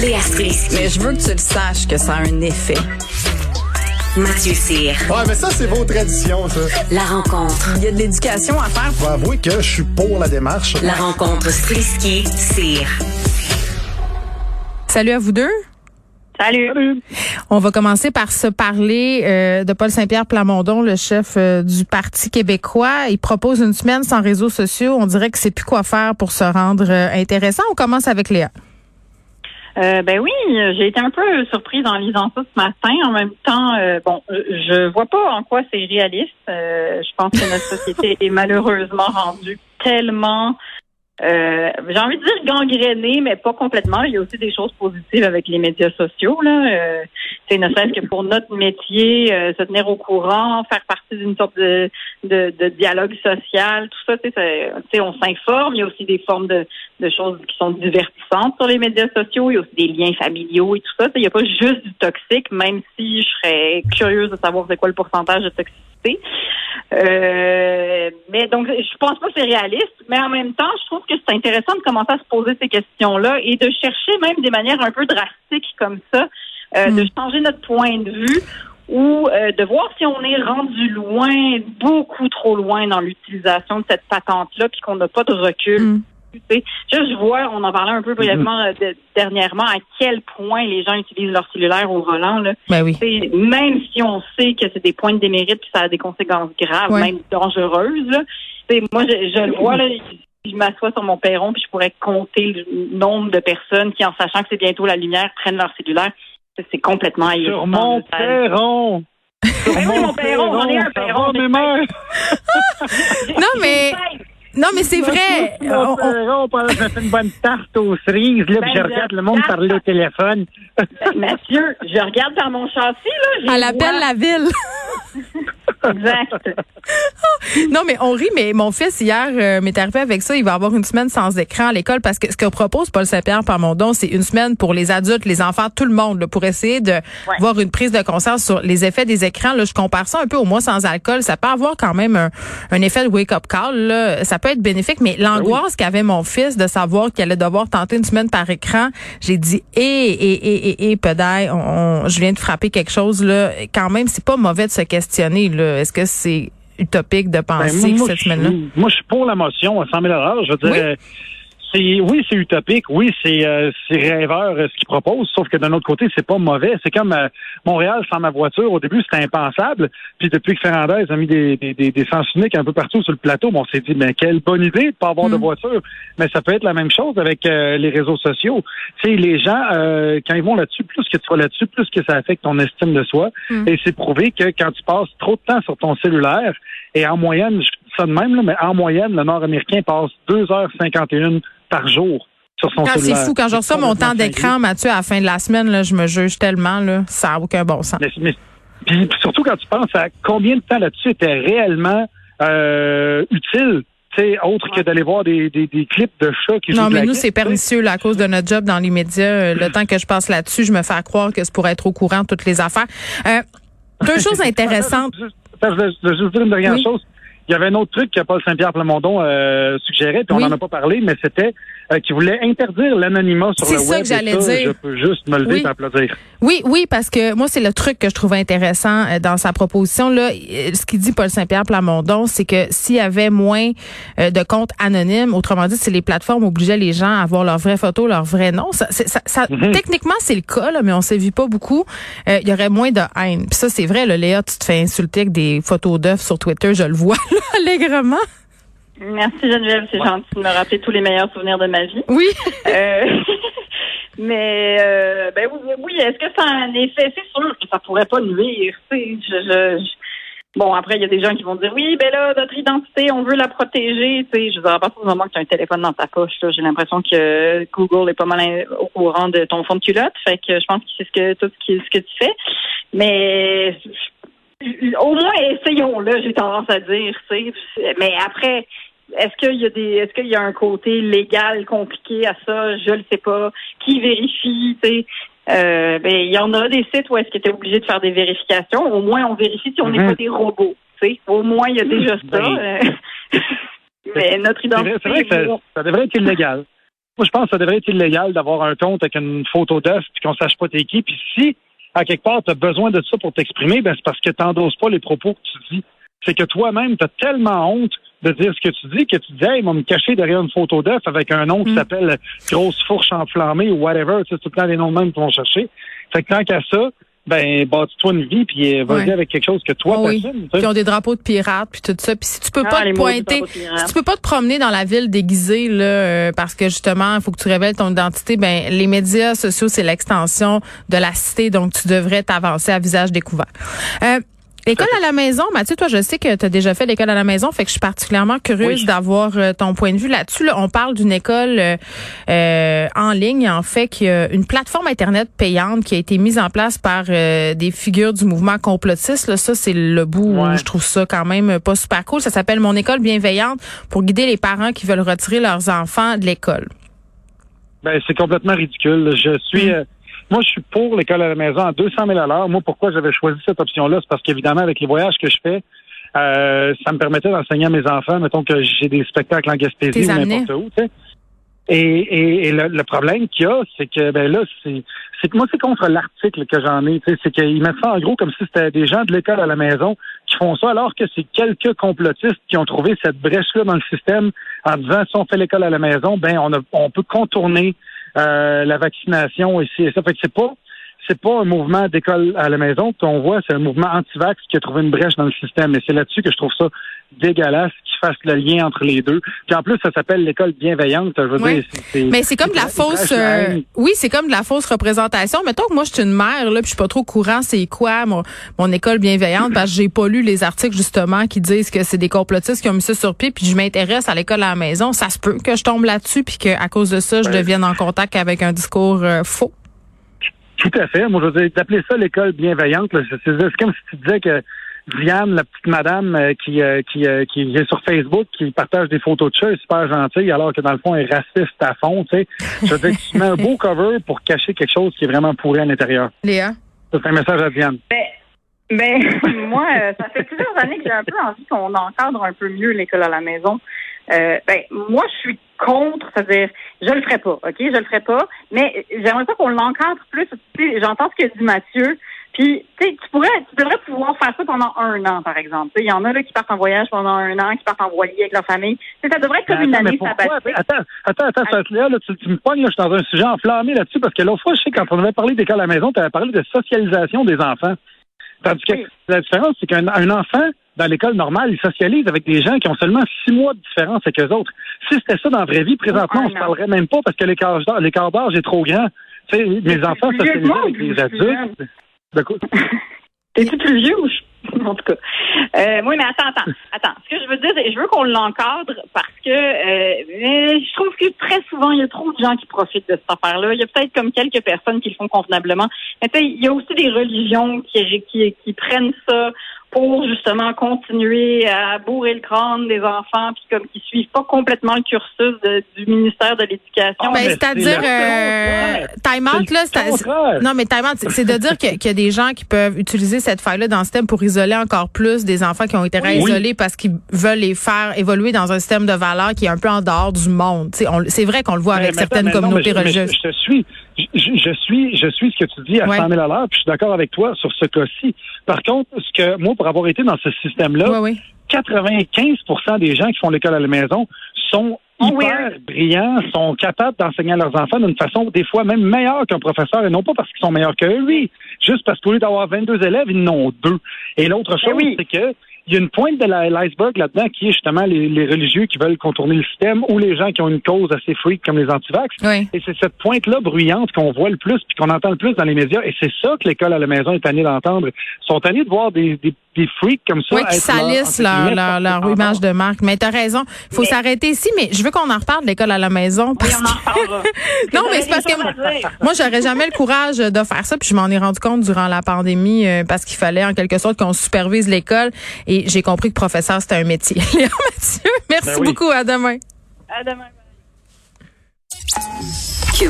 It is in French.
Léa Strisky. Mais je veux que tu le saches que ça a un effet. Mathieu Cyr. Ouais, mais ça, c'est vos traditions, ça. La rencontre. Il y a de l'éducation à faire. Je vais avouer que je suis pour la démarche. La rencontre Strisky-Cyr. Salut à vous deux. Salut. On va commencer par se parler euh, de Paul Saint-Pierre Plamondon, le chef euh, du Parti québécois. Il propose une semaine sans réseaux sociaux. On dirait que c'est plus quoi faire pour se rendre euh, intéressant. On commence avec Léa. Euh, ben oui, j'ai été un peu surprise en lisant ça ce matin. En même temps, euh, bon, je vois pas en quoi c'est réaliste. Euh, je pense que notre société est malheureusement rendue tellement euh, j'ai envie de dire gangréné, mais pas complètement. Il y a aussi des choses positives avec les médias sociaux. Là, euh, c'est ne serait-ce que pour notre métier, euh, se tenir au courant, faire partie d'une sorte de, de, de, dialogue social, tout ça. Tu sais, on s'informe. Il y a aussi des formes de, de choses qui sont divertissantes sur les médias sociaux. Il y a aussi des liens familiaux et tout ça. Il n'y a pas juste du toxique, même si je serais curieuse de savoir c'est quoi le pourcentage de toxicité. Euh, mais donc, je pense pas que c'est réaliste, mais en même temps, je trouve que c'est intéressant de commencer à se poser ces questions-là et de chercher même des manières un peu drastiques comme ça, euh, de hmm. changer notre point de vue ou euh, de voir si on est rendu loin, beaucoup trop loin dans l'utilisation de cette patente-là, puis qu'on n'a pas de recul. Hmm. Je vois, on en parlait un peu brièvement euh, dernièrement, à quel point les gens utilisent leur cellulaire au volant. Là. Ben oui. Même si on sait que c'est des points de démérite puis ça a des conséquences graves, même dangereuses. Là. Moi, je, le vois, là, je m'assois sur mon perron puis je pourrais compter le nombre de personnes qui, en sachant que c'est bientôt la lumière, prennent leur cellulaire. C'est complètement Sur mon perron! Sur mon perron, on est un perron. non, mais... Non, mais c'est vrai. On, on... on fait une bonne tarte aux cerises, là, ben, je regarde le monde parler au téléphone. Ben, Mathieu, je regarde par mon châssis, là. Elle appelle la ville. exact. non, mais on rit, mais mon fils, hier, euh, m'est arrivé avec ça. Il va avoir une semaine sans écran à l'école parce que ce que propose Paul Saint-Pierre par mon don, c'est une semaine pour les adultes, les enfants, tout le monde, pour essayer de voir une prise de conscience sur les effets des écrans. Là, je compare ça un peu au mois sans alcool. Ça peut avoir quand même un, effet de wake-up call. Là. Ça peut être bénéfique, mais l'angoisse qu'avait mon fils de savoir qu'il allait devoir tenter une semaine par écran, j'ai dit, hé, hé, hé, hé, hé, pedaille, je viens de frapper quelque chose. là. Quand même, c'est pas mauvais de se questionner. Là. Est-ce que c'est utopique de ben, penser que cette semaine-là? Moi, je suis pour la motion à 100 000 Je veux dire, c'est oui, c'est utopique, oui, c'est euh, rêveur euh, ce qu'ils proposent, sauf que d'un autre côté, c'est pas mauvais. C'est comme euh, Montréal sans ma voiture. Au début, c'était impensable. Puis depuis que Fernandez a mis des, des, des, sens uniques un peu partout sur le plateau, on s'est dit, mais quelle bonne idée de pas avoir de mm. voiture. Mais ça peut être la même chose avec euh, les réseaux sociaux. Tu sais, les gens, quand ils vont là-dessus, plus que tu vas là-dessus, plus que ça affecte ton estime de soi. Mm. Et c'est prouvé que quand tu passes trop de temps sur ton cellulaire, et en moyenne, je dis ça de même, là, mais en moyenne, le Nord-Américain passe 2h51 par jour sur son C'est fou. Quand je reçois mon temps d'écran, Mathieu, à la fin de la semaine, là, je me juge tellement. Là, ça n'a aucun bon sens. Mais, puis, surtout quand tu penses à combien de temps là-dessus était réellement euh, utile autre que d'aller voir des, des, des, clips de chats qui Non, mais nous, c'est pernicieux à cause de notre job dans les médias. Euh, le temps que je passe là-dessus, je me fais croire que c'est pour être au courant de toutes les affaires. Euh, deux choses intéressantes. Je vais juste dire une dernière chose. Il y avait un autre truc que Paul Saint-Pierre Plamondon euh, suggérait, puis on n'en a pas parlé, mais c'était euh, qu'il voulait interdire l'anonymat sur le web. C'est ça que j'allais dire. Je peux juste me lever oui. et applaudir. Oui, oui, parce que moi, c'est le truc que je trouve intéressant euh, dans sa proposition. Là, euh, ce qu'il dit Paul Saint-Pierre Plamondon, c'est que s'il y avait moins de comptes anonymes, autrement dit, si les plateformes obligeaient les gens à avoir leur vraie photo, leur vrai nom, ça, ça, mhm. techniquement, c'est le cas, là, mais on ne sévit pas beaucoup. Il y aurait moins de haine. Puis ça, c'est vrai, là, Léa, tu te fais insulter avec des photos d'œufs sur Twitter, je le vois allègrement. Merci Geneviève, c'est gentil de me rappeler tous les meilleurs souvenirs de ma vie. Oui. Euh, mais euh, ben oui, est-ce que ça a un effet? C'est sûr que ça pourrait pas nuire. Je, Bon, après, il y a des gens qui vont dire oui, ben là, notre identité, on veut la protéger. Tu sais, je veux dire, à partir du moment que tu as un téléphone dans ta poche, j'ai l'impression que Google est pas mal au courant de ton fond de culotte. Fait que je pense que c'est ce que tout ce, ce que tu fais. Mais au moins essayons-le, j'ai tendance à dire. Mais après, est-ce qu'il y a des est-ce qu'il y a un côté légal compliqué à ça? Je le sais pas. Qui vérifie, tu euh, ben, il y en a des sites où est-ce que tu es obligé de faire des vérifications. Au moins, on vérifie si on n'est mhm. pas des robots. sais. Au moins, il y a déjà ça. Ben, mais notre identité. C'est vrai que ça, devrait être illégal. Moi, je pense que ça devrait être illégal d'avoir un compte avec une photo d'œuf puis qu'on sache pas t'es qui. Puis si, à quelque part, tu as besoin de ça pour t'exprimer, ben c'est parce que tu n'endosses pas les propos que tu dis. C'est que toi-même, tu as tellement honte de dire ce que tu dis que tu dis, hey, ils vont me cacher derrière une photo d'œuf avec un nom qui s'appelle Grosse Fourche Enflammée ou whatever. Tu sais, c'est tout le temps des noms de même qu'ils vont chercher. Fait que tant qu'à ça, ben bâtis-toi une vie puis euh, vas-y Ouais. avec quelque chose que toi Ah oui. sais. Qui ont des drapeaux de pirates puis tout ça. Puis si tu peux Ah, pas te pointer, si tu peux pas te promener dans la ville déguisé là, euh, parce que justement, il faut que tu révèles ton identité. Ben les médias sociaux c'est l'extension de la cité, donc tu devrais t'avancer à visage découvert. Euh, L'école à la maison, Mathieu, toi, je sais que tu as déjà fait l'école à la maison, fait que je suis particulièrement curieuse Oui. d'avoir euh, ton point de vue là-dessus. Là, on parle d'une école euh, euh, en ligne, en fait, qui a une plateforme Internet payante qui a été mise en place par euh, des figures du mouvement complotiste. Là, ça, c'est le bout où je trouve ça quand même pas super cool. Ça s'appelle Mon école bienveillante pour guider les parents qui veulent retirer leurs enfants de l'école. Ben, c'est complètement ridicule. Je suis, euh, moi, je suis pour l'école à la maison à 200 000 à l'heure. Moi, pourquoi j'avais choisi cette option-là? C'est parce qu'évidemment, avec les voyages que je fais, euh, ça me permettait d'enseigner à mes enfants. Mettons que j'ai des spectacles en Gaspésie ou n'importe où, tu sais. Et, et, et le, le problème qu'il y a, c'est que ben là, c'est c'est que moi, c'est contre l'article que j'en ai. C'est qu'ils mettent ça en gros comme si c'était des gens de l'école à la maison qui font ça, alors que c'est quelques complotistes qui ont trouvé cette brèche-là dans le système en disant si on fait l'école à la maison, ben on, a, on peut contourner euh, la vaccination ici et ça. Fait que c'est pas c'est pas un mouvement d'école à la maison qu'on voit, c'est un mouvement anti-vax qui a trouvé une brèche dans le système. Et c'est là-dessus que je trouve ça dégueulasse qu'ils fassent le lien entre les deux. Puis en plus, ça s'appelle l'école bienveillante. Je veux Oui. dire, c'est- Mais c'est comme de la fausse. euh, oui, c'est comme de la fausse représentation. Mettons que moi je suis une mère là, puis je suis pas trop au courant c'est quoi mon, mon école bienveillante parce que j'ai pas lu les articles justement qui disent que c'est des complotistes qui ont mis ça sur pied puis je m'intéresse à l'école à la maison. Ça se peut que je tombe là-dessus puis que à cause de ça je Ouais. devienne en contact avec un discours euh, faux. Tout à fait. Moi, je veux dire, d'appeler ça l'école bienveillante, là, c'est c'est comme si tu disais que Diane, la petite madame euh, qui, euh, qui, euh, qui est sur Facebook, qui partage des photos de chat, est super gentille, alors que dans le fond, elle est raciste à fond, tu sais. Je veux dire, tu mets un beau cover pour cacher quelque chose qui est vraiment pourri à l'intérieur. Léa? Ça, C'est un message à Diane. Ben, moi, euh, ça fait plusieurs années que j'ai un peu envie qu'on encadre un peu mieux l'école à la maison. Euh, ben, moi, je suis contre, c'est-à-dire, je le ferai pas, OK? Je le ferai pas, mais j'aimerais pas qu'on l'encadre plus. Tu sais, J'entends ce que dit Mathieu, puis, tu sais, tu pourrais, tu devrais pouvoir faire ça pendant un an, par exemple. Tu sais, Il y en a là qui partent en voyage pendant un an, qui partent en voilier avec leur famille. Tu sais, ça devrait être comme une année sabbatique. Attends, attends, attends, là, là, tu, tu me pognes, là, je suis dans un sujet enflammé là-dessus, parce que l'autre fois, je sais, quand on avait parlé d'école à la maison, tu avais parlé de socialisation des enfants. Tandis que Oui. la différence, c'est qu'un un enfant, dans l'école normale, il socialise avec des gens qui ont seulement six mois de différence avec eux autres. Si c'était ça dans la vraie vie, présentement, on se an. parlerait même pas parce que l'écart d'âge- est trop grand. Tu sais, mes enfants socialisent avec des adultes. Quoi? T'es-tu plus vieux ou je... En tout cas. Euh, oui, mais attends, attends, attends. Ce que je veux dire, je veux qu'on l'encadre parce que euh, mais je trouve que très souvent, il y a trop de gens qui profitent de cette affaire-là. Il y a peut-être comme quelques personnes qui le font convenablement. Mais il y a aussi des religions qui, qui prennent ça pour justement continuer à bourrer le crâne des enfants puis comme qui suivent pas complètement le cursus de- du ministère de l'Éducation. Ben, mais c'est-à-dire, euh, time out, C'est là, c'est- non, mais time out, c'est c'est de dire que- qu'il y a des gens qui peuvent utiliser cette faille-là dans le système pour isoler encore plus des enfants qui ont été Oui. isolés parce qu'ils veulent les faire évoluer dans un système de valeurs qui est un peu en dehors du monde. C'est vrai qu'on le voit avec Mais certaines communautés mais je- mais religieuses. Je, je te suis. Je, suis, je suis ce que tu dis à Ouais. 100 000 à l'heure, puis je suis d'accord avec toi sur ce cas-ci. Par contre, ce que moi, pour avoir été dans ce système-là, Oui, oui. 95% des gens qui font l'école à la maison sont Oh, hyper weird. brillants, sont capables d'enseigner à leurs enfants d'une façon des fois même meilleure qu'un professeur, et non pas parce qu'ils sont meilleurs que lui, juste parce qu'au lieu d'avoir 22 élèves, ils en ont deux. Et l'autre chose, oui. c'est que il y a une pointe de l'iceberg là-dedans qui est justement les, les religieux qui veulent contourner le système ou les gens qui ont une cause assez freak comme les antivax. Oui. Et c'est cette pointe-là bruyante qu'on voit le plus puis qu'on entend le plus dans les médias. Et c'est ça que l'école à la maison est tannée d'entendre. Ils sont tannés de voir des, des, des freaks comme ça. Oui, qui leur- salissent leur, leur, image de marque. Mais t'as raison. Il faut Mais- s'arrêter ici, mais je veux qu'on en reparle de l'école à la maison. Oui, parce on en reparlera. Non, mais c'est parce que. Moi, j'aurais jamais le courage de faire ça, puis je m'en ai rendu compte durant la pandémie euh, parce qu'il fallait en quelque sorte qu'on supervise l'école et j'ai compris que professeur c'était un métier. Léa Mathieu, merci Ben oui. beaucoup, à demain. À demain.